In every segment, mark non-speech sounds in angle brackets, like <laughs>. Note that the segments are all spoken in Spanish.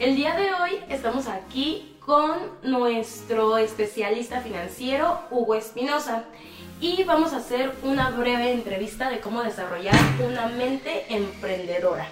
El día de hoy estamos aquí con nuestro especialista financiero, Hugo Espinosa, y vamos a hacer una breve entrevista de cómo desarrollar una mente emprendedora.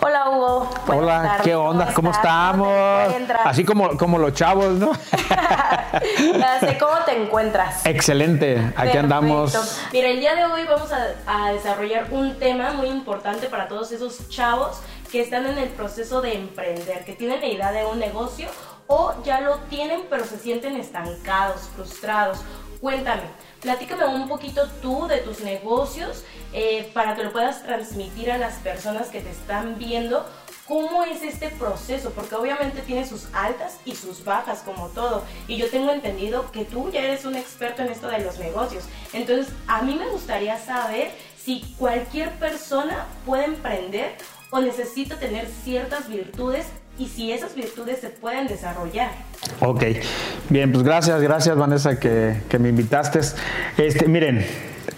Hola Hugo. Hola, ¿qué onda? ¿Cómo, estamos? Así como, como los chavos, ¿no? <laughs> ¿Cómo te encuentras? Excelente, aquí andamos. Mira, el día de hoy vamos a, a desarrollar un tema muy importante para todos esos chavos que están en el proceso de emprender, que tienen la idea de un negocio o ya lo tienen pero se sienten estancados, frustrados. Cuéntame, platícame un poquito tú de tus negocios eh, para que lo puedas transmitir a las personas que te están viendo. ¿Cómo es este proceso? Porque obviamente tiene sus altas y sus bajas como todo. Y yo tengo entendido que tú ya eres un experto en esto de los negocios. Entonces, a mí me gustaría saber si cualquier persona puede emprender o necesita tener ciertas virtudes y si esas virtudes se pueden desarrollar. Ok, bien, pues gracias, gracias Vanessa que, me invitaste. Este, miren,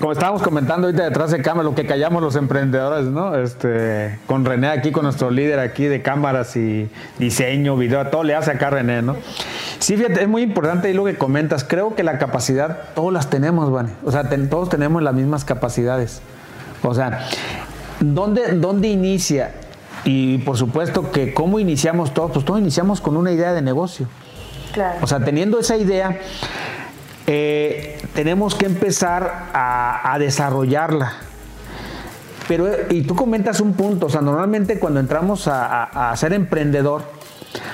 como estábamos comentando ahorita detrás de cámara, lo que callamos los emprendedores, ¿no? Este, con René aquí, con nuestro líder aquí de cámaras y diseño, video, todo le hace acá René, ¿no? Sí, fíjate, es muy importante y lo que comentas. Creo que la capacidad, todos las tenemos, Vane. O sea, todos tenemos las mismas capacidades. O sea, ¿dónde, ¿dónde inicia? Y por supuesto que cómo iniciamos todos, pues todos iniciamos con una idea de negocio. Claro. O sea, teniendo esa idea, eh, tenemos que empezar a, desarrollarla. Pero, y tú comentas un punto, o sea, normalmente cuando entramos a, ser emprendedor,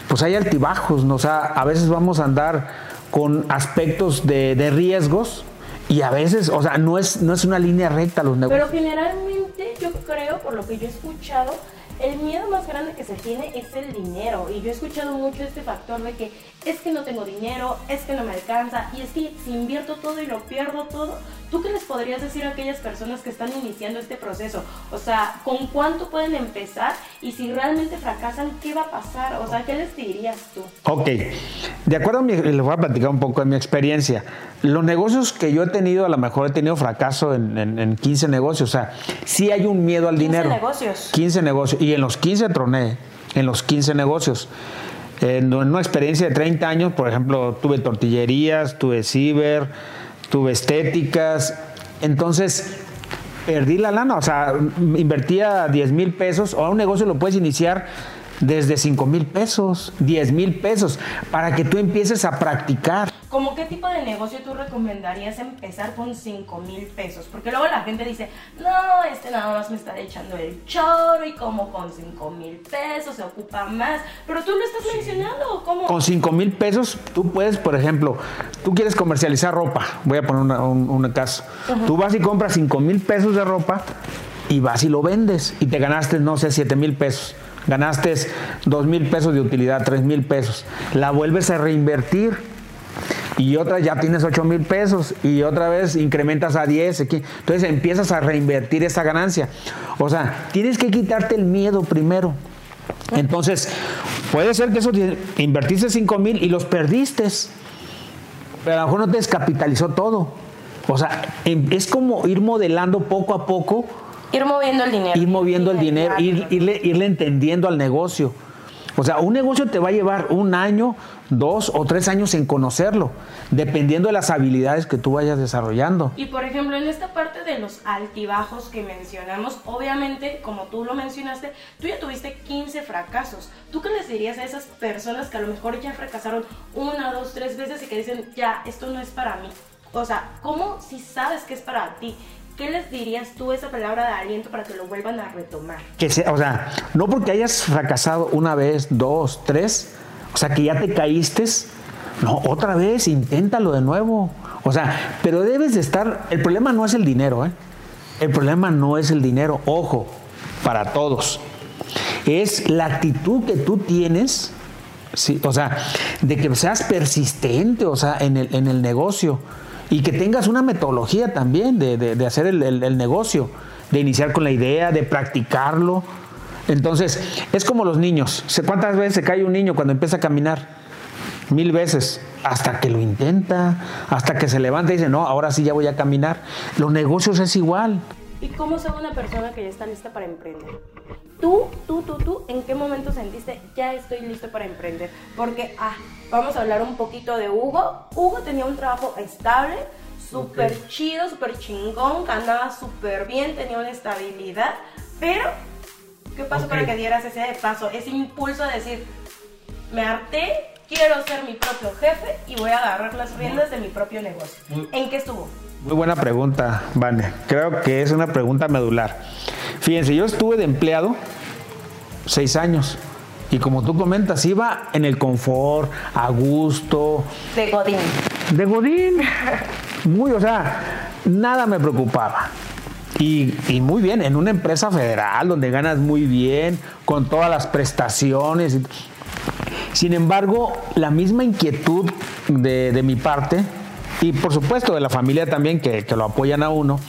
pues hay altibajos, ¿no? o sea, a veces vamos a andar con aspectos de, de riesgos y a veces, o sea, no es, no es una línea recta los negocios. Pero generalmente yo creo, por lo que yo he escuchado, el miedo más grande que se tiene es el dinero. Y yo he escuchado mucho este factor de que es que no tengo dinero, es que no me alcanza, y es que si invierto todo y lo pierdo todo, ¿tú qué les podrías decir a aquellas personas que están iniciando este proceso? O sea, ¿con cuánto pueden empezar? Y si realmente fracasan, ¿qué va a pasar? O sea, ¿qué les dirías tú? Ok, de acuerdo a mi, les voy a platicar un poco de mi experiencia. Los negocios que yo he tenido, a lo mejor he tenido fracaso en, en, 15 negocios, o sea, sí hay un miedo al dinero. 15 negocios. 15 negocios, y en los 15 troné, en los 15 negocios. En una experiencia de 30 años, por ejemplo, tuve tortillerías, tuve ciber, tuve estéticas. Entonces, perdí la lana. O sea, invertía 10 mil pesos. O un negocio lo puedes iniciar desde 5 mil pesos, 10 mil pesos, para que tú empieces a practicar. ¿Cómo qué tipo de negocio tú recomendarías empezar con 5 mil pesos? Porque luego la gente dice, no, este nada más me está echando el choro y como con 5 mil pesos se ocupa más. Pero tú lo estás mencionando, ¿cómo? Con 5 mil pesos tú puedes, por ejemplo, tú quieres comercializar ropa, voy a poner un, caso. Tú vas y compras 5 mil pesos de ropa y vas y lo vendes y te ganaste, no sé, 7 mil pesos. Ganaste 2 mil pesos de utilidad, 3 mil pesos. La vuelves a reinvertir y otra ya tienes 8 mil pesos y otra vez incrementas a 10. Entonces empiezas a reinvertir esa ganancia. O sea, tienes que quitarte el miedo primero. Entonces, puede ser que eso invertiste 5 mil y los perdiste, pero a lo mejor no te descapitalizó todo. O sea, em, es como ir modelando poco a poco. Ir moviendo el dinero. Ir moviendo el dinero, irle, irle entendiendo al negocio. O sea, un negocio te va a llevar un año, dos o tres años en conocerlo, dependiendo de las habilidades que tú vayas desarrollando. Y por ejemplo, en esta parte de los altibajos que mencionamos, obviamente, como tú lo mencionaste, tú ya tuviste 15 fracasos. ¿Tú qué les dirías a esas personas que a lo mejor ya fracasaron una, dos, tres veces y que dicen, ya, esto no es para mí? O sea, ¿cómo si sabes que es para ti? ¿Qué les dirías tú esa palabra de aliento para que lo vuelvan a retomar? Que sea, o sea, no porque hayas fracasado una vez, dos, tres, o sea, que ya te caíste, no, otra vez, inténtalo de nuevo. O sea, pero debes de estar, el problema no es el dinero, ¿eh? El problema no es el dinero, ojo, para todos. Es la actitud que tú tienes, ¿sí? o sea, de que seas persistente, o sea, en el, en el negocio y que tengas una metodología también de, hacer el, negocio, de iniciar con la idea, de practicarlo. Entonces, es como los niños. ¿Cuántas veces se cae un niño cuando empieza a caminar? Mil veces, hasta que lo intenta, hasta que se levanta y dice, no, ahora sí ya voy a caminar. Los negocios es igual. ¿Y cómo sabe una persona que ya está lista para emprender? Tú, tú, tú, tú, ¿en qué momento sentiste ya estoy listo para emprender? Porque, ah, vamos a hablar un poquito de Hugo. Hugo tenía un trabajo estable, súper chido, súper chingón, ganaba súper bien, tenía una estabilidad, pero ¿qué pasó para que dieras ese paso, ese impulso de decir, me harté, quiero ser mi propio jefe y voy a agarrar las riendas de mi propio negocio? ¿En qué estuvo? Muy buena pregunta, Vane. Creo que es una pregunta medular. Fíjense, yo estuve de empleado seis años. Y como tú comentas, iba en el confort, a gusto. De Godín. De Godín. Muy, o sea, nada me preocupaba. Y, y, muy bien, en una empresa federal donde ganas muy bien, con todas las prestaciones. Sin embargo, la misma inquietud de, de mi parte, y por supuesto de la familia también, que, que lo apoyan a uno,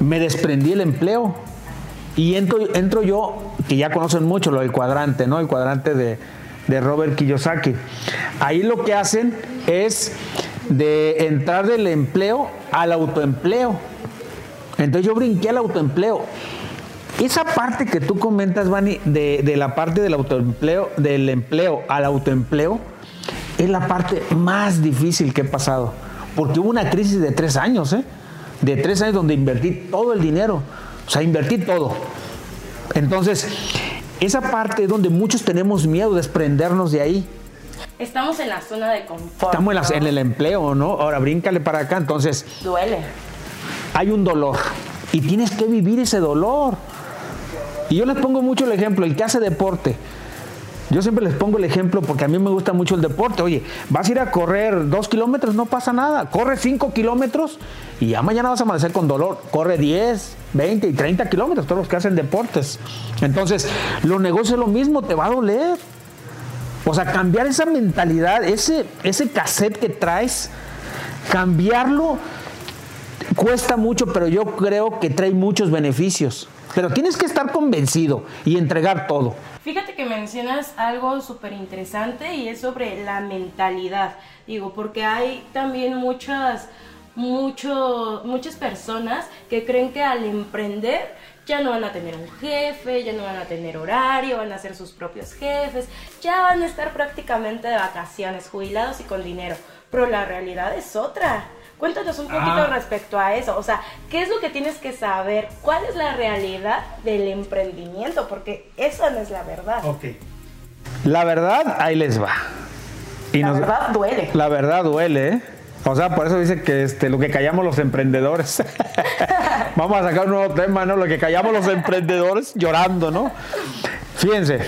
me desprendí el empleo y entro, entro yo, que ya conocen mucho lo del cuadrante, ¿no? El cuadrante de, de Robert Kiyosaki. Ahí lo que hacen es de entrar del empleo al autoempleo. Entonces yo brinqué al autoempleo. Esa parte que tú comentas, Vani, de, de, la parte del autoempleo, del empleo al autoempleo, es la parte más difícil que he pasado. Porque hubo una crisis de tres años, ¿eh? De tres años donde invertí todo el dinero. O sea, invertí todo. Entonces, esa parte es donde muchos tenemos miedo de desprendernos de ahí. Estamos en la zona de confort. Estamos en, la, en el empleo, ¿no? Ahora bríncale para acá, entonces. Duele. Hay un dolor y tienes que vivir ese dolor. Y yo les pongo mucho el ejemplo, el que hace deporte. Yo siempre les pongo el ejemplo porque a mí me gusta mucho el deporte. Oye, vas a ir a correr dos kilómetros, no pasa nada. Corre cinco kilómetros y ya mañana vas a amanecer con dolor. Corre 10, 20 y 30 kilómetros, todos los que hacen deportes. Entonces, los negocios es lo mismo, te va a doler. O sea, cambiar esa mentalidad, ese, ese cassette que traes, cambiarlo cuesta mucho, pero yo creo que trae muchos beneficios. Pero tienes que estar convencido y entregar todo. Fíjate que mencionas algo súper interesante y es sobre la mentalidad. Digo, porque hay también muchas, mucho, muchas personas que creen que al emprender ya no van a tener un jefe, ya no van a tener horario, van a ser sus propios jefes, ya van a estar prácticamente de vacaciones, jubilados y con dinero. Pero la realidad es otra. Cuéntanos un poquito ah. respecto a eso. O sea, ¿qué es lo que tienes que saber? ¿Cuál es la realidad del emprendimiento? Porque esa no es la verdad. Ok. La verdad, ahí les va. Y la verdad duele. La verdad duele, ¿eh? O sea, por eso dice que este, lo que callamos los emprendedores. <laughs> Vamos a sacar un nuevo tema, ¿no? Lo que callamos los emprendedores llorando, ¿no? Fíjense,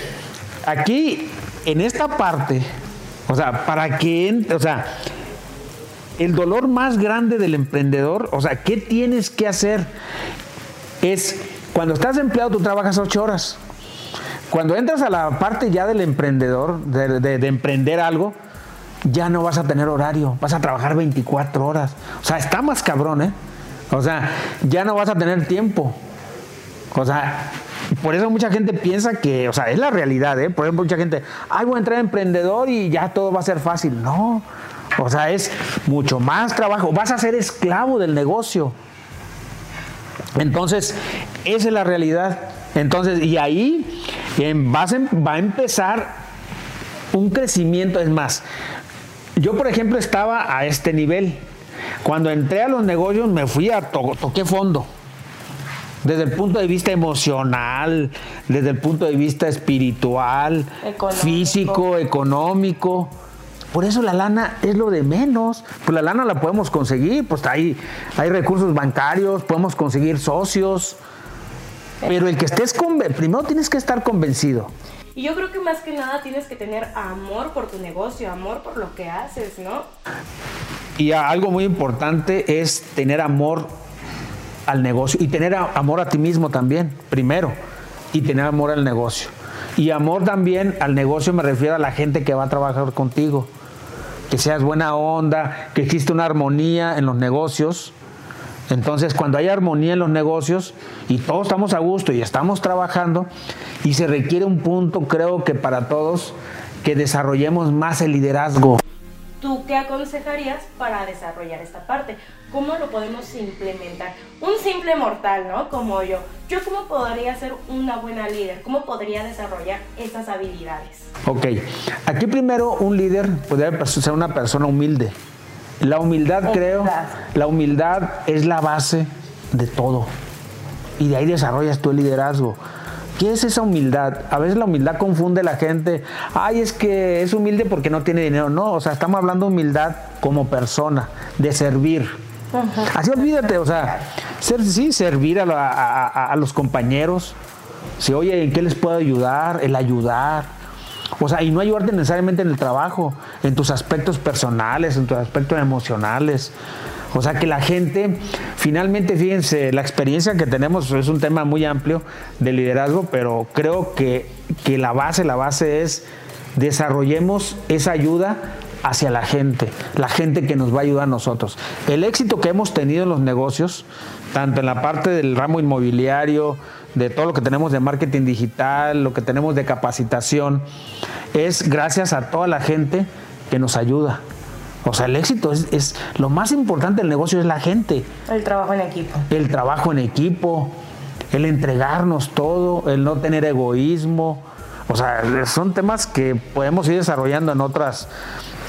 aquí, en esta parte, o sea, para que, o sea, el dolor más grande del emprendedor, o sea, ¿qué tienes que hacer? Es cuando estás empleado, tú trabajas ocho horas. Cuando entras a la parte ya del emprendedor, de, emprender algo, ya no vas a tener horario, vas a trabajar 24 horas. O sea, está más cabrón, ¿eh? O sea, ya no vas a tener tiempo. O sea, por eso mucha gente piensa que, o sea, es la realidad, ¿eh? Por ejemplo, mucha gente, ay, voy a entrar a emprendedor y ya todo va a ser fácil. No, o sea, es mucho más trabajo. Vas a ser esclavo del negocio. Entonces, esa es la realidad. Entonces, y ahí va a empezar un crecimiento. Es más, yo por ejemplo estaba a este nivel. Cuando entré a los negocios me fui a toqué fondo. Desde el punto de vista emocional, desde el punto de vista espiritual, físico, económico. Por eso la lana es lo de menos. Pues la lana la podemos conseguir, pues hay, hay recursos bancarios, podemos conseguir socios. Pero el que estés primero tienes que estar convencido. Y yo creo que más que nada tienes que tener amor por tu negocio, amor por lo que haces, ¿no? Y algo muy importante es tener amor al negocio y tener amor a ti mismo también, primero, y tener amor al negocio. Y amor también al negocio me refiero a la gente que va a trabajar contigo que seas buena onda, que existe una armonía en los negocios. Entonces, cuando hay armonía en los negocios y todos estamos a gusto y estamos trabajando, y se requiere un punto, creo que para todos, que desarrollemos más el liderazgo. ¿Tú qué aconsejarías para desarrollar esta parte? ¿Cómo lo podemos implementar? Un simple mortal, ¿no? Como yo. ¿Yo cómo podría ser una buena líder? ¿Cómo podría desarrollar estas habilidades? Ok, aquí primero un líder puede ser una persona humilde. La humildad, creo, la humildad es la base de todo. Y de ahí desarrollas tu liderazgo. ¿Qué es esa humildad? A veces la humildad confunde a la gente. Ay, es que es humilde porque no tiene dinero. No, o sea, estamos hablando de humildad como persona, de servir. Así olvídate, o sea, ser, sí, servir a, los compañeros. Si, oye, ¿en qué les puedo ayudar? El ayudar. O sea, y no ayudarte necesariamente en el trabajo, en tus aspectos personales, en tus aspectos emocionales. O sea que la gente, finalmente, fíjense, la experiencia que tenemos es un tema muy amplio de liderazgo, pero creo que, que la base, la base es desarrollemos esa ayuda hacia la gente, la gente que nos va a ayudar a nosotros. El éxito que hemos tenido en los negocios, tanto en la parte del ramo inmobiliario, de todo lo que tenemos de marketing digital, lo que tenemos de capacitación, es gracias a toda la gente que nos ayuda. O sea, el éxito es, lo más importante del negocio es la gente. El trabajo en equipo. El trabajo en equipo, el entregarnos todo, el no tener egoísmo. O sea, son temas que podemos ir desarrollando en otras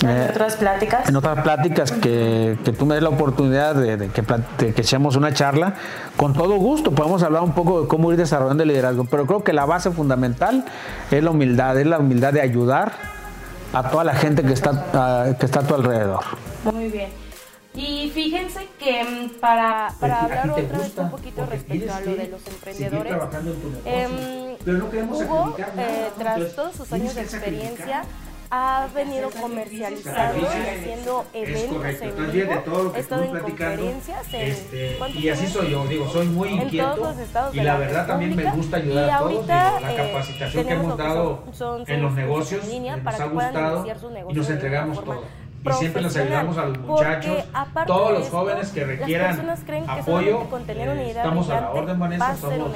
en eh, otras pláticas. En otras pláticas que, que tú me des la oportunidad de, que, que, echemos una charla, con todo gusto podemos hablar un poco de cómo ir desarrollando el liderazgo, pero creo que la base fundamental es la humildad, es la humildad de ayudar a toda la gente que está, que está a tu alrededor. Muy bien. Y fíjense que mm, para, para hablar otra vez un poquito respecto a lo de los emprendedores, eh, Hugo, eh, tras todos sus años de experiencia, ha venido comercializando y haciendo eventos en vivo, he estado en conferencias en, este, y así soy yo, digo, soy muy inquieto y la, verdad también me gusta ayudar a todos, la eh, capacitación que hemos dado en los negocios nos ha gustado y nos entregamos todo y siempre les ayudamos a los muchachos, todos los jóvenes que requieran apoyo. Eh, estamos a la orden, Vanessa, somos,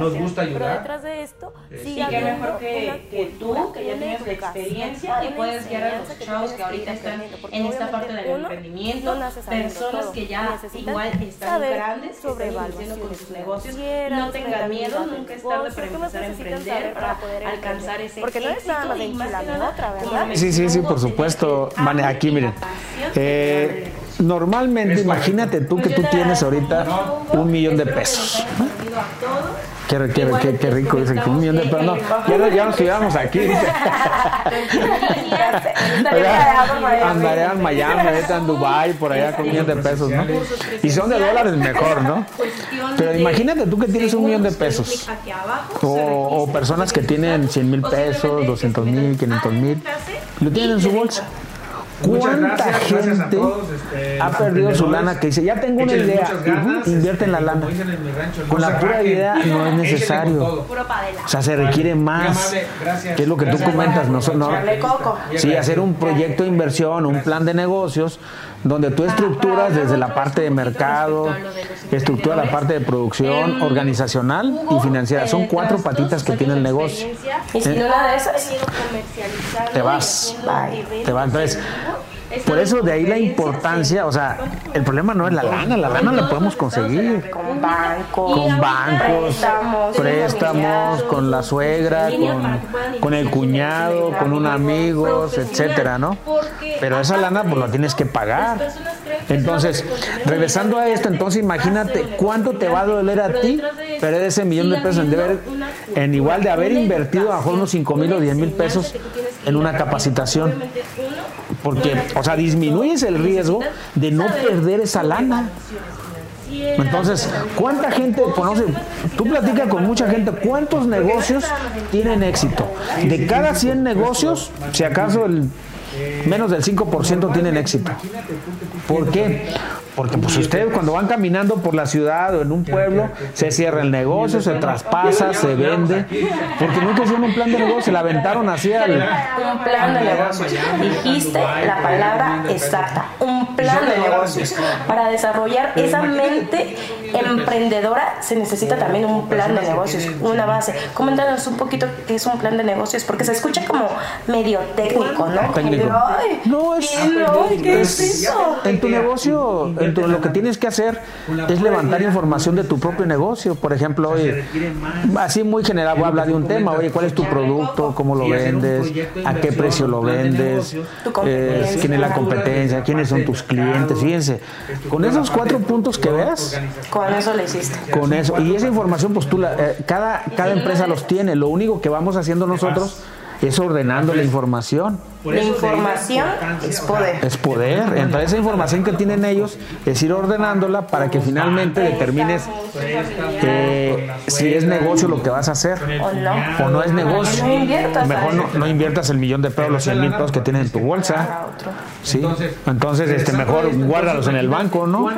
nos gusta ayudar. Pero detrás de esto, sí, que mejor que, que tú, que ya tienes la experiencia y puedes guiar a los chavos que ahorita están en esta parte del emprendimiento, personas que ya igual están grandes, sobre están con sus negocios, no tengan miedo, nunca es tarde para empezar a emprender, para poder alcanzar ese Porque no es nada más de otra, ¿verdad? Sí, sí, sí, por supuesto. Aquí, miren. Eh, normalmente, imagínate tú que tú tienes ahorita un millón de pesos. Qué, qué, qué, rico, dice que un millón de pesos. No, <laughs> <laughs> ya, ya nos estuviéramos aquí. Andaría en Miami, en Dubai, por allá con un millón de pesos, ¿no? Y son de dólares mejor, ¿no? Pero imagínate tú que tienes un millón de pesos. O, o personas que tienen 100 mil pesos, 200 mil, 500 mil. Lo tienen en su bolsa. ¿Cuánta gente este, ha perdido su lana que dice, ya tengo una idea, invierte en la lana? Con la pura idea no es necesario. O sea, se requiere más. Que es lo que tú comentas, no, no, Sí, hacer un proyecto de inversión, un plan de negocios donde tú estructuras desde la parte de mercado, estructura la parte de producción, organizacional y financiera. Son cuatro patitas que tiene el negocio. Y si no de esas, te vas. Te vas. Entonces, por eso de ahí la importancia, o sea, el problema no es la lana, la lana la podemos conseguir con bancos, con bancos, préstamos, con la suegra, con, el cuñado, con un amigo, etcétera, ¿no? Pero esa lana pues la tienes que pagar. Entonces, regresando a esto, entonces imagínate cuánto te va a doler a ti perder ese millón de pesos en, deber, en igual de haber invertido a unos 5 mil o 10 mil pesos en una capacitación. Porque, o sea, disminuyes el riesgo de no perder esa lana. Entonces, ¿cuánta gente conoce? Tú platicas con mucha gente, ¿cuántos negocios tienen éxito? De cada 100 negocios, si acaso el menos del 5% tienen éxito. ¿Por qué? Porque pues ustedes cuando van caminando por la ciudad o en un pueblo, se cierra el negocio, se traspasa, se vende. Porque nunca hicieron un plan de negocio, se la aventaron así al... Un plan de negocios. Dijiste la palabra exacta, un plan de negocios. Para desarrollar esa mente emprendedora se necesita también un plan de negocios, una base. Coméntanos un poquito qué es un plan de negocios, porque se escucha como medio técnico, ¿no? Técnico. Ay, No, es, ¿qué es es- eso? en tu negocio, lo que tienes que hacer es levantar información de tu propio negocio. Por ejemplo, oye, así muy general voy a hablar de un tema, oye, ¿cuál es tu producto? ¿Cómo lo vendes? ¿A qué precio lo vendes? Eh, ¿Quién es la competencia? ¿Quiénes son tus clientes? Fíjense, con esos cuatro puntos que veas, Con eso le hiciste. con eso, y esa información, pues tú, la, eh, cada, cada empresa los tiene. Lo único que vamos haciendo nosotros es ordenando la información. La información es poder. Es poder. Entonces esa información que tienen ellos es ir ordenándola para que finalmente determines eh, si es negocio lo que vas a hacer ¿O no? o no es negocio. No inviertas Mejor no, no inviertas el millón de pesos, los 100 mil pesos que tienes en tu bolsa. Sí. Entonces, este, mejor guárdalos en el banco, ¿no?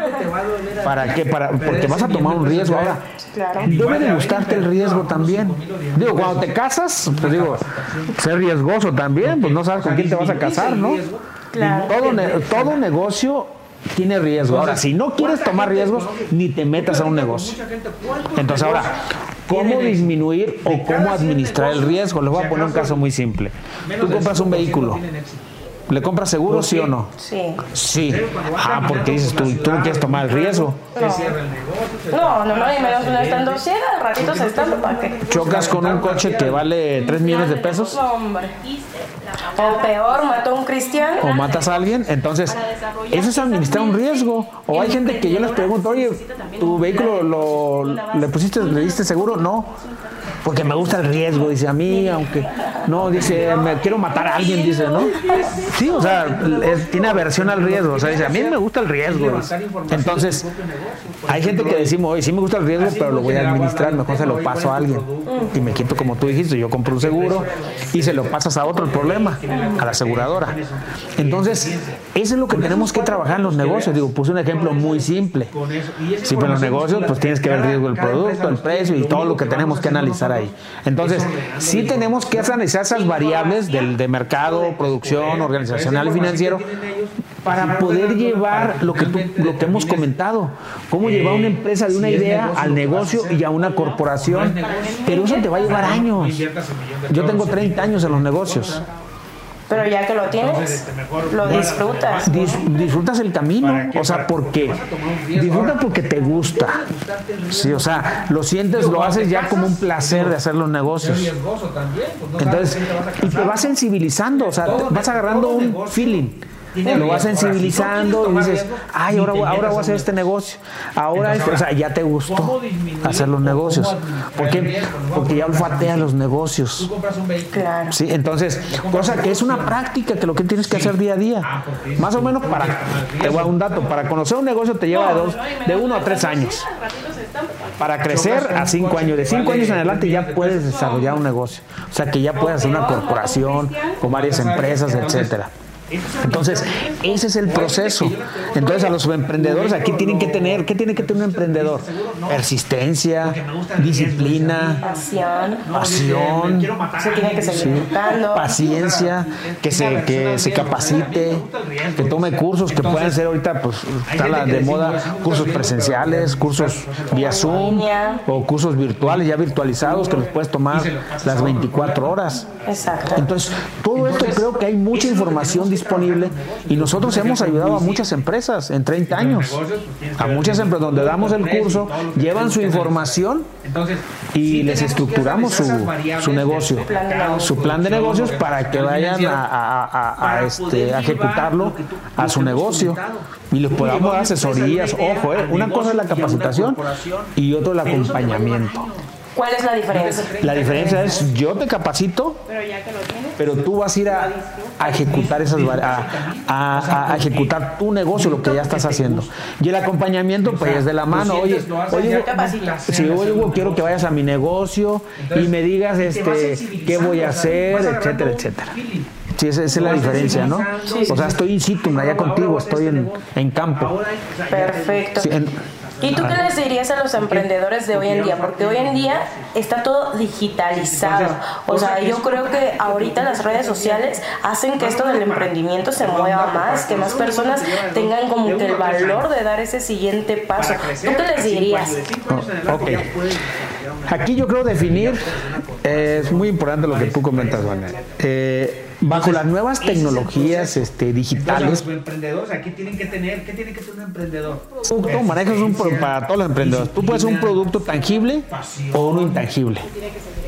¿Para qué? Para, porque vas a tomar un riesgo ahora. Claro. Debe de gustarte el riesgo también. Digo, cuando te casas, pues digo, ser riesgoso también, pues no sabes con quién te vas a casar, ¿no? Claro. Todo, ne- todo negocio tiene riesgo. Ahora, si no quieres tomar riesgos, ni te metas a un negocio. Entonces, ahora, ¿cómo disminuir o cómo administrar el riesgo? Les voy a poner un caso muy simple. Tú compras un vehículo. ¿Le compras seguro, sí o no? Sí. Sí. Ah, porque dices tú, tú no quieres tomar el riesgo. No, no, no, y menos no estando ciega, ratitos estando, ¿para qué? Chocas con un coche que vale 3 millones de pesos No, hombre. O peor, mató a un cristiano. o matas a alguien, entonces eso es administrar un riesgo. O hay gente que yo les pregunto, oye, ¿tu vehículo lo, le pusiste, le diste seguro? No. Porque me gusta el riesgo, dice a mí, aunque no, dice, me quiero matar a alguien, dice, ¿no? Sí, o sea, es- tiene aversión al riesgo, o sea, dice, a mí me gusta el riesgo. Entonces, hay gente que decimos, oye, sí me gusta el riesgo, pero lo voy a administrar, mejor se lo paso a alguien. Y me quito, como tú dijiste, yo compro un seguro y se lo pasas a otro el problema, a la aseguradora. Entonces, eso es lo que tenemos que trabajar en los negocios. Digo, puse un ejemplo muy simple. Sí, pero en los negocios, pues tienes que ver el riesgo del producto, el precio y todo lo que tenemos que analizar ahí. Entonces, sí tenemos que analizar esas variables del de mercado, producción, organizacional y financiero para poder llevar lo que, tú- lo que hemos comentado, cómo llevar una empresa de una idea al negocio y a una corporación. Pero eso te va a llevar años. Yo tengo 30 años en los negocios. Pero ya que lo tienes, lo disfrutas. Dis- disfrutas el camino, o sea, porque disfrutas porque te gusta. Sí, o sea, lo sientes, lo haces ya como un placer de hacer los negocios. Entonces, y te vas sensibilizando, o sea, te vas agarrando un feeling. Lo vas sensibilizando y dices, ay, ahora, voy- ahora voy a hacer este negocio. Ahora, este", o sea, ya te gustó hacer los negocios. ¿Por qué? Porque ya olfateas los negocios. Claro. Sí, entonces, cosa que es una práctica que lo que tienes que hacer día a día. Más o menos para, te voy a dar un dato, para conocer un negocio te lleva de dos, de uno a tres años. Para crecer a cinco años, de cinco años en adelante ya puedes desarrollar un negocio. O sea que ya puedes hacer una corporación con varias empresas, etcétera. Entonces, ese es el proceso. Entonces, a los emprendedores aquí tienen que tener, ¿qué tiene que tener un emprendedor? Persistencia, disciplina, Pasión. pasión, Se tiene que seguir paciencia, que se, que se capacite, que tome cursos que puedan ser ahorita, pues está la de moda, cursos presenciales, cursos vía Zoom o cursos virtuales, ya virtualizados, que los puedes tomar las 24 horas. Exacto. Entonces, todo esto creo que hay mucha información disponible y nosotros hemos ayudado a muchas empresas en 30 años. A muchas empresas donde damos el curso, llevan su información y les estructuramos su, su negocio, su plan de negocios para que vayan a, a- a- este, ejecutarlo a su negocio y les podamos dar asesorías. Ojo, eh, una cosa es la capacitación y otro el acompañamiento. ¿Cuál es la diferencia? La diferencia es yo te capacito, pero tú vas a ir a, a ejecutar esas a, a- a ejecutar tu negocio, lo que ya estás haciendo. Y el acompañamiento, pues es de la mano. Oye, oye, si Hugo, quiero que vayas a mi negocio y me digas este qué voy a hacer, etcétera, etcétera. Sí, esa, esa es la diferencia, ¿no? Sí, sí, o sea, estoy in situ, allá contigo, estoy en, en campo. Perfecto. Sí, en- ¿Y tú qué les dirías a los emprendedores de hoy en día? Porque hoy en día está todo digitalizado. O sea, yo creo que ahorita las redes sociales hacen que esto del emprendimiento se mueva más, que más personas tengan como que el valor de dar ese siguiente paso. ¿Tú qué les dirías? Ok. Aquí yo creo definir, eh, es muy importante lo que tú comentas, Vane. Eh, bajo las nuevas tecnologías este, Entonces, digitales, los emprendedores aquí tienen que tener, ¿qué tiene que tener un emprendedor? producto, manejas un para todos los emprendedores. Tú puedes un producto tangible o uno intangible.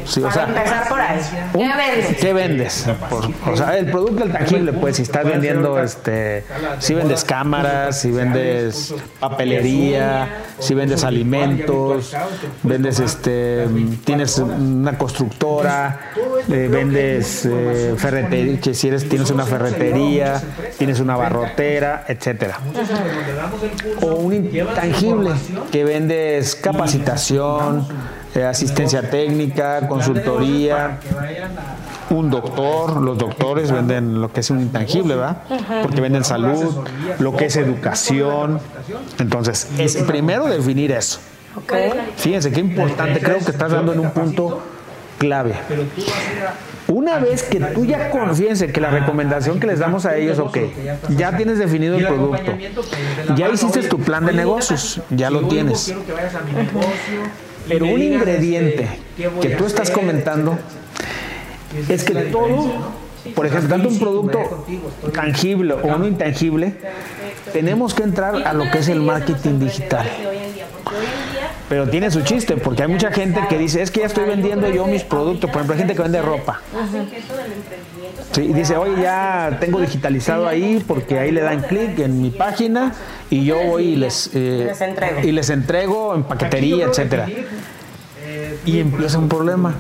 Sí, o sea, Para empezar por ahí. ¿Qué vendes? ¿Qué vendes? Por- o sea, el producto el tangible, pues si estás vendiendo, este, si vendes cámaras, si vendes papelería, si vendes alimentos, vendes, este, tienes una constructora, eh, vendes eh, ferretería, que si eres, tienes una ferretería, tienes una barrotera, etcétera. O un intangible, que vendes capacitación, eh, asistencia técnica, consultoría, un doctor, los doctores venden lo que es un intangible, ¿verdad? Porque venden salud, lo que es educación. Entonces, es primero definir eso. Fíjense qué importante, creo que estás dando en un punto clave. Una vez que tú ya confíense que la recomendación que les damos a ellos, ok, ya tienes definido el producto, ya hiciste tu plan de negocios, ya lo tienes. Pero un ingrediente que tú estás comentando es que todo, por ejemplo, tanto un producto tangible o uno intangible, tenemos que entrar a lo que es el marketing digital. Pero tiene su chiste, porque hay mucha gente que dice, es que ya estoy vendiendo yo mis productos. Por ejemplo, hay gente que vende ropa. Sí, y dice, oye, ya tengo digitalizado ahí porque ahí le dan clic en mi página y yo voy y les, eh, Les entrego. y les entrego en paquetería, etcétera. Y empieza un problema.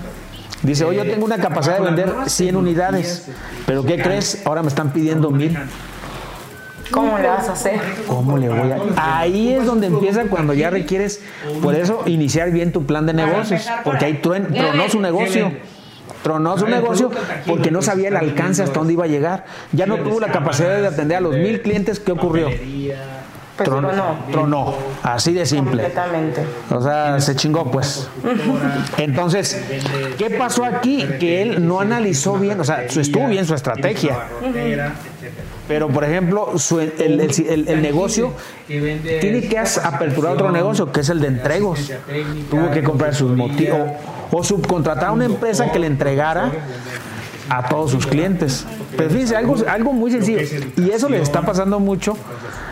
Dice, oye, yo tengo una capacidad de vender 100 unidades, pero ¿qué crees? Ahora me están pidiendo mil. ¿Cómo le vas a hacer? ¿Cómo le voy a...? Ahí es donde empieza cuando ya requieres, por eso, iniciar bien tu plan de negocios, porque ahí truen- tronó su negocio. Tronó su negocio porque no sabía el alcance hasta dónde iba a llegar. Ya no tuvo la capacidad de atender a los mil clientes. ¿Qué ocurrió? Pues Tronó. tronó. Tronó. Así de simple. Completamente. O sea, se chingó pues. <laughs> Entonces, ¿qué pasó aquí? Que él no analizó bien, o sea, su- estuvo bien su estrategia. Pero, por ejemplo, su- el, el- el- el negocio tiene que aperturar otro negocio, que es el de entregos. Tuvo que comprar sus motivos o subcontratar a una empresa que le entregara a todos sus clientes. Pero fíjense, algo, algo muy sencillo. Y eso le está pasando mucho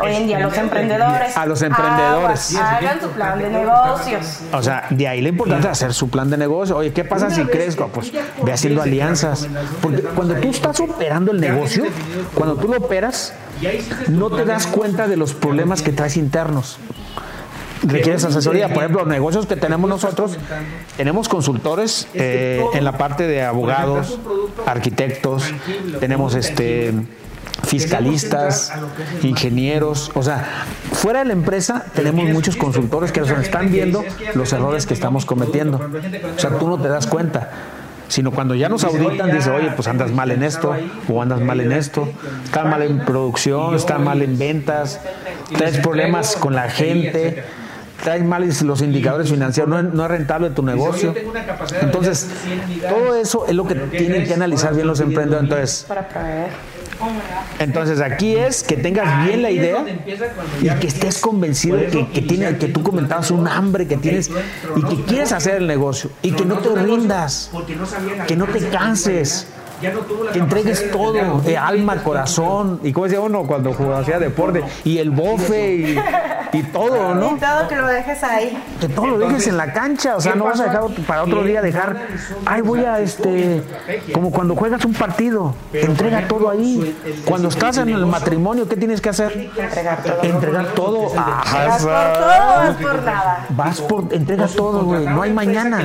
Hoy en día los emprendedores. A los emprendedores. Hagan su plan de negocios. O sea, de ahí la importancia de hacer su plan de negocio. Oye, ¿qué pasa si crezco? Pues ve haciendo alianzas. Porque cuando tú estás operando el negocio, cuando tú lo operas, no te das cuenta de los problemas que traes internos. Requieres asesoría. Por ejemplo, los negocios que tenemos nosotros, tenemos consultores eh, en la parte de abogados, arquitectos, tenemos este fiscalistas, ingenieros, o sea, fuera de la empresa tenemos muchos consultores que nos están viendo los errores que estamos cometiendo. O sea, tú no te das cuenta. Sino cuando ya nos auditan, dice, oye, pues andas mal en esto, o andas mal en esto, estás mal en producción, estás mal en ventas, traes problemas con la gente, traes mal los indicadores financieros, no es, no es rentable tu negocio. Entonces, todo eso es lo que tienen que analizar bien los emprendedores. Entonces, entonces aquí es que tengas bien la idea y que estés convencido que, que, tiene, que tú comentabas un hambre que tienes y que quieres hacer el negocio y que no te rindas, que no te canses. Que entregues todo, eh, alma, corazón, y como decía uno cuando jugaba, hacía deporte, y el bofe, y, y todo, ¿no? Y todo que lo dejes ahí. Que todo lo dejes en la cancha, o sea, no vas a dejar para otro día dejar, ay, voy a este, como cuando juegas un partido, entrega todo ahí. Cuando estás en el matrimonio, ¿qué tienes que hacer? Entregar todo. Entregar todo. Vas por todo, vas por nada. Vas por, entrega todo, güey, no hay mañana.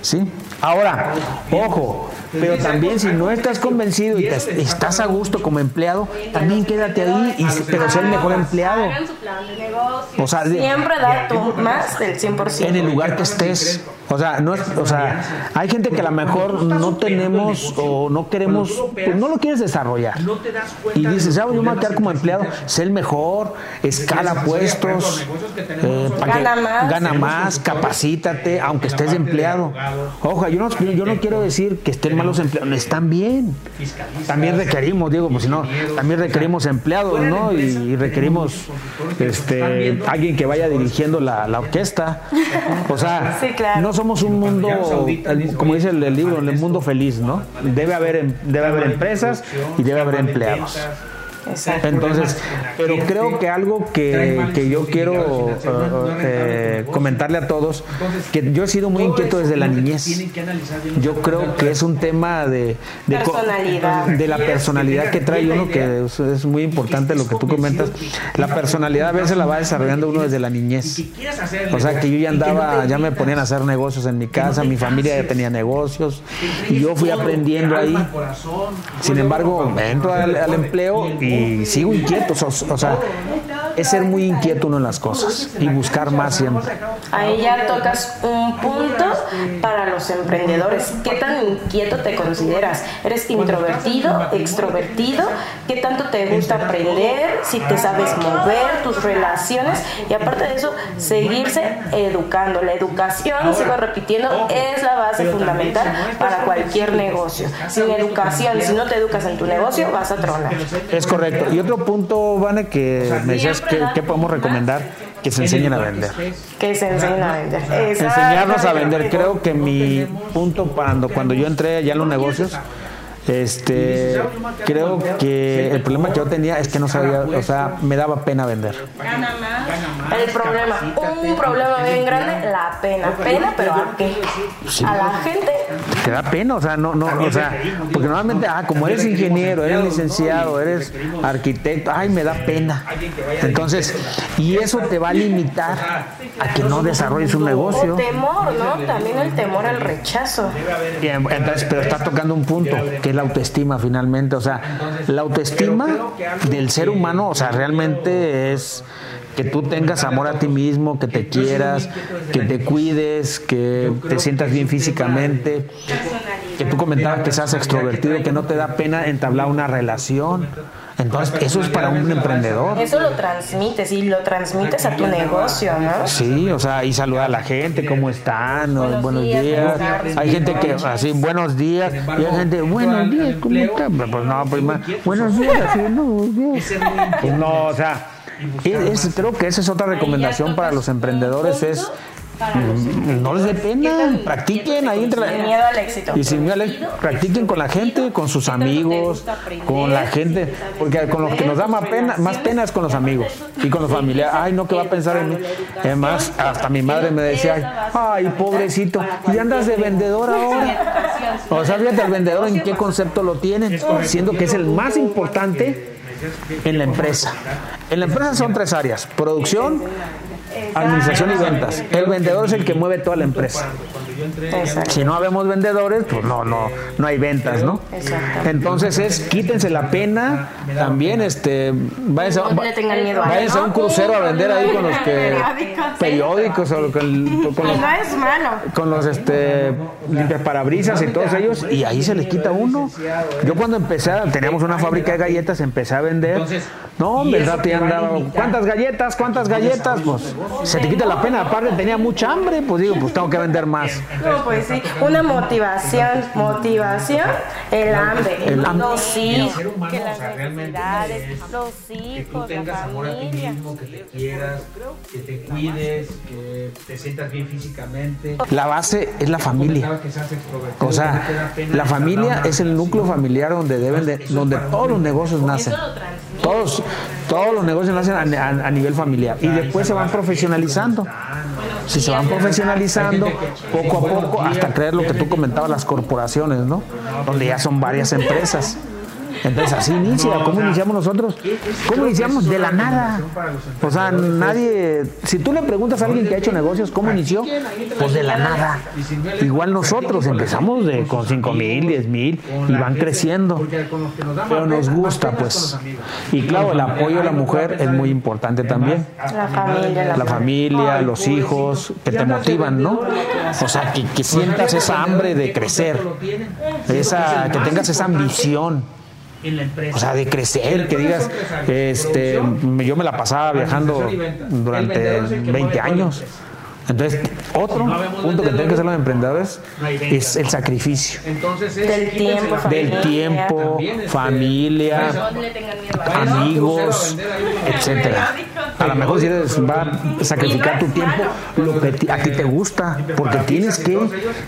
¿Sí? Ahora, ojo, pero también si no estás convencido y te- estás a gusto como empleado, también quédate ahí, y, pero sé el mejor empleado. Hagan su plan de negocio. O sea, de- Siempre dar tu más del 100%. en el lugar que estés. O sea, no es, o sea, hay gente que a lo mejor no tenemos o no queremos, pues no lo quieres desarrollar. No te das cuenta Y dices, ya, yo me voy a quedar como empleado, sé el mejor, escala puestos, eh, para que- Gana más. gana más, capacítate, aunque estés empleado. Ojo, yo no, yo no quiero decir que estén malos empleados, están bien. También requerimos, Diego, pues si no, también requerimos empleados, ¿no? Y, y requerimos este alguien que vaya dirigiendo la, la orquesta. O sea, Sí, somos un mundo, el- como dice el, el libro, el mundo feliz, ¿no? Debe haber, em- debe haber empresas y debe haber empleados. Exacto. Entonces, pero creo que algo que, que yo quiero eh, eh, comentarle a todos, que yo he sido muy inquieto desde la niñez. Yo creo que es un tema de, de, la personalidad que trae uno, que es, es muy importante lo que tú comentas. La personalidad a veces la va desarrollando uno desde la niñez. O sea, que yo ya andaba, ya me ponían a hacer negocios en mi casa, mi familia ya tenía negocios, y yo fui aprendiendo ahí. Sin embargo, entro al, al empleo y sigo inquieto. O, o sea, es ser muy inquieto uno en las cosas y buscar más siempre. Ahí ya tocas un punto para los emprendedores. ¿Qué tan inquieto te consideras? ¿Eres introvertido, extrovertido? ¿Qué tanto te gusta aprender? Si te sabes mover, tus relaciones. Y aparte de eso, seguirse educando. La educación, sigo repitiendo, es la base fundamental para cualquier negocio. Sin educación, si no te educas en tu negocio, vas a tronar. Es correcto. Y otro punto, Vane, que me decías que, que podemos recomendar, que se enseñen a vender. Que se enseñen a vender. Enseñarnos a vender. Creo que mi punto cuando, cuando yo entré ya en los negocios, este, creo que el problema que yo tenía es que no sabía, o sea, me daba pena vender. El problema, un problema bien grande, la pena. Pena, pero ¿a qué? A la gente. Te da pena, o sea, no, no, o sea, porque normalmente, ah, como eres ingeniero, eres licenciado, eres arquitecto, ay, me da pena. Entonces, y eso te va a limitar a que no desarrolles un O negocio. temor, ¿no? También el temor al rechazo. Y Entonces, pero está tocando un punto, que es la autoestima finalmente. O sea, la autoestima del ser humano, o sea, realmente es que tú tengas amor a ti mismo, que te quieras, que te cuides, que te sientas bien físicamente, que tú comentabas que seas extrovertido, que no te da pena entablar una relación. Entonces, eso es para un emprendedor. Eso lo transmites y lo transmites a tu negocio, ¿no? Sí, o sea, y saludar a la gente, ¿cómo están? Buenos días. Hay gente que, así, buenos días. Y hay gente, buenos días, ¿cómo están? Pues no, pues más, buenos días, así, no, buenos <laughs> días. Pues no, o sea, es- creo que esa es otra recomendación para los emprendedores, es mm, no les dé pena, practiquen ahí entre Sin miedo al éxito. Y sin miedo, al éxito, practiquen con la gente, con sus amigos, con la gente, porque con los que nos da más pena, más pena es con los amigos y con los familiares. Ay, no, ¿qué va a pensar en mí? Además, hasta mi madre me decía, ay, pobrecito, y andas de vendedor ahora. O sea, fíjate, el vendedor en qué concepto lo tienen, siendo que es el más importante en la empresa. En la empresa son tres áreas, producción, administración y ventas. El vendedor es el que mueve toda la empresa. Exacto. Si no habemos vendedores, pues no, no, no hay ventas, ¿no? Exacto. Entonces es quítense la pena, también este váyanse, a- No le tengan miedo a váyanse a un crucero a vender ahí con los que Periódicos. o con, con los Y no es malo. con los este limpiaparabrisas y todos ellos y ahí se les quita uno. Yo cuando empecé, teníamos una fábrica de galletas, empecé a vender. No, en verdad te andaba, ¿cuántas galletas? ¿Cuántas galletas? Pues se te quita la pena, aparte tenía mucha hambre, pues digo, pues tengo que vender más. No, pues sí, una motivación, motivación, el hambre, El hambre. los hijos, ser humano, que o sea, realmente necesidades, es los que tú hijos, la tengas amor a ti mismo, que te quieras, que te cuides, que te sientas bien físicamente. La base es la familia. O sea, la familia es el núcleo familiar donde deben de, donde todos los negocios nacen. Todos, todos los negocios nacen a, a- a nivel familiar y después se van profesionalizando. Si se van profesionalizando poco a poco hasta creer lo que tú comentabas las corporaciones, ¿no? Donde ya son varias empresas. Entonces así inicia. ¿Cómo iniciamos nosotros? ¿Cómo iniciamos? De la nada. O sea, nadie. Si tú le preguntas a alguien que ha hecho negocios, ¿cómo inició? Pues de la nada. Igual nosotros empezamos de con 5 mil, 10 mil y van creciendo. Pero nos gusta, pues. Y claro, el apoyo a la mujer es muy importante también. La familia, La familia, los hijos, que te motivan, ¿no? O sea, que, que sientas esa hambre de crecer, esa, que tengas esa ambición. O sea, de crecer, que digas, este, yo me la pasaba viajando durante 20 años. Entonces, otro punto que tienen que hacer los emprendedores es el sacrificio. Del tiempo, Del familia. tiempo, familia, No le tengan miedo a eso. amigos, etcétera. A lo mejor si eres, va a sacrificar tu tiempo lo que a ti te gusta, porque tienes que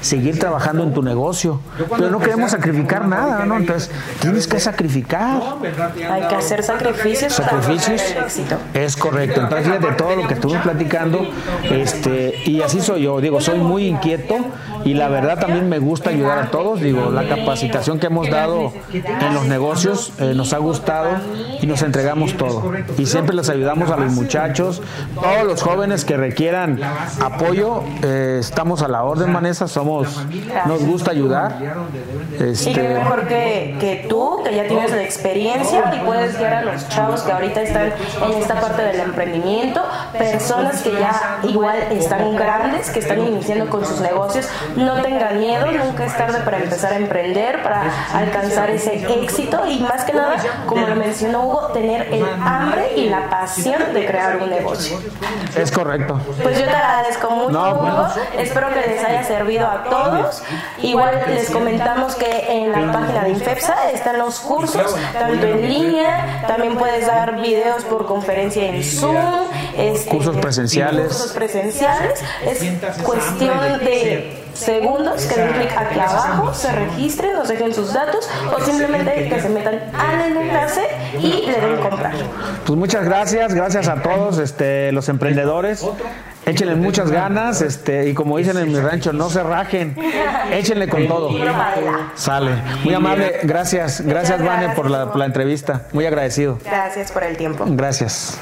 seguir trabajando en tu negocio. Pero no queremos sacrificar nada, ¿no? Entonces, tienes que sacrificar. Hay que hacer sacrificios, para éxito. Es correcto. Entonces, fíjate todo lo que estuvimos platicando. Este, y así soy yo. Digo, soy muy inquieto y la verdad también me gusta ayudar a todos. Digo, la capacitación que hemos dado en los negocios eh, nos ha gustado y nos entregamos todo. Y siempre les ayudamos a los muchachos, todos los jóvenes que requieran apoyo. eh, estamos a la orden, Vanessa. Somos, nos gusta ayudar. Y qué Este, mejor que, que tú, que ya tienes la experiencia y puedes guiar a los chavos que ahorita están en esta parte del emprendimiento, personas que ya igual están grandes, que están iniciando con sus negocios. No tengan miedo, nunca es tarde para empezar a emprender, para alcanzar ese éxito y más que nada, como lo mencionó Hugo, tener el hambre y la pasión de crear un negocio. es correcto. Pues yo te agradezco mucho, No. Hugo. Espero que les haya servido a todos. Igual les comentamos que en la página de Infepsa están los cursos, tanto en línea, también puedes dar videos por conferencia en Zoom, este, Cursos presenciales. cursos presenciales. Es cuestión de segundos que den clic aquí abajo, se registren, nos dejen sus datos o simplemente que se metan al enlace y le den comprar. Pues muchas gracias, gracias a todos este, los emprendedores. Échenle muchas ganas, este, y como dicen en mi rancho, no se rajen, échenle con todo. Sale. Muy amable, gracias, gracias Vane por la, por la entrevista, muy agradecido. Gracias por el tiempo. Gracias.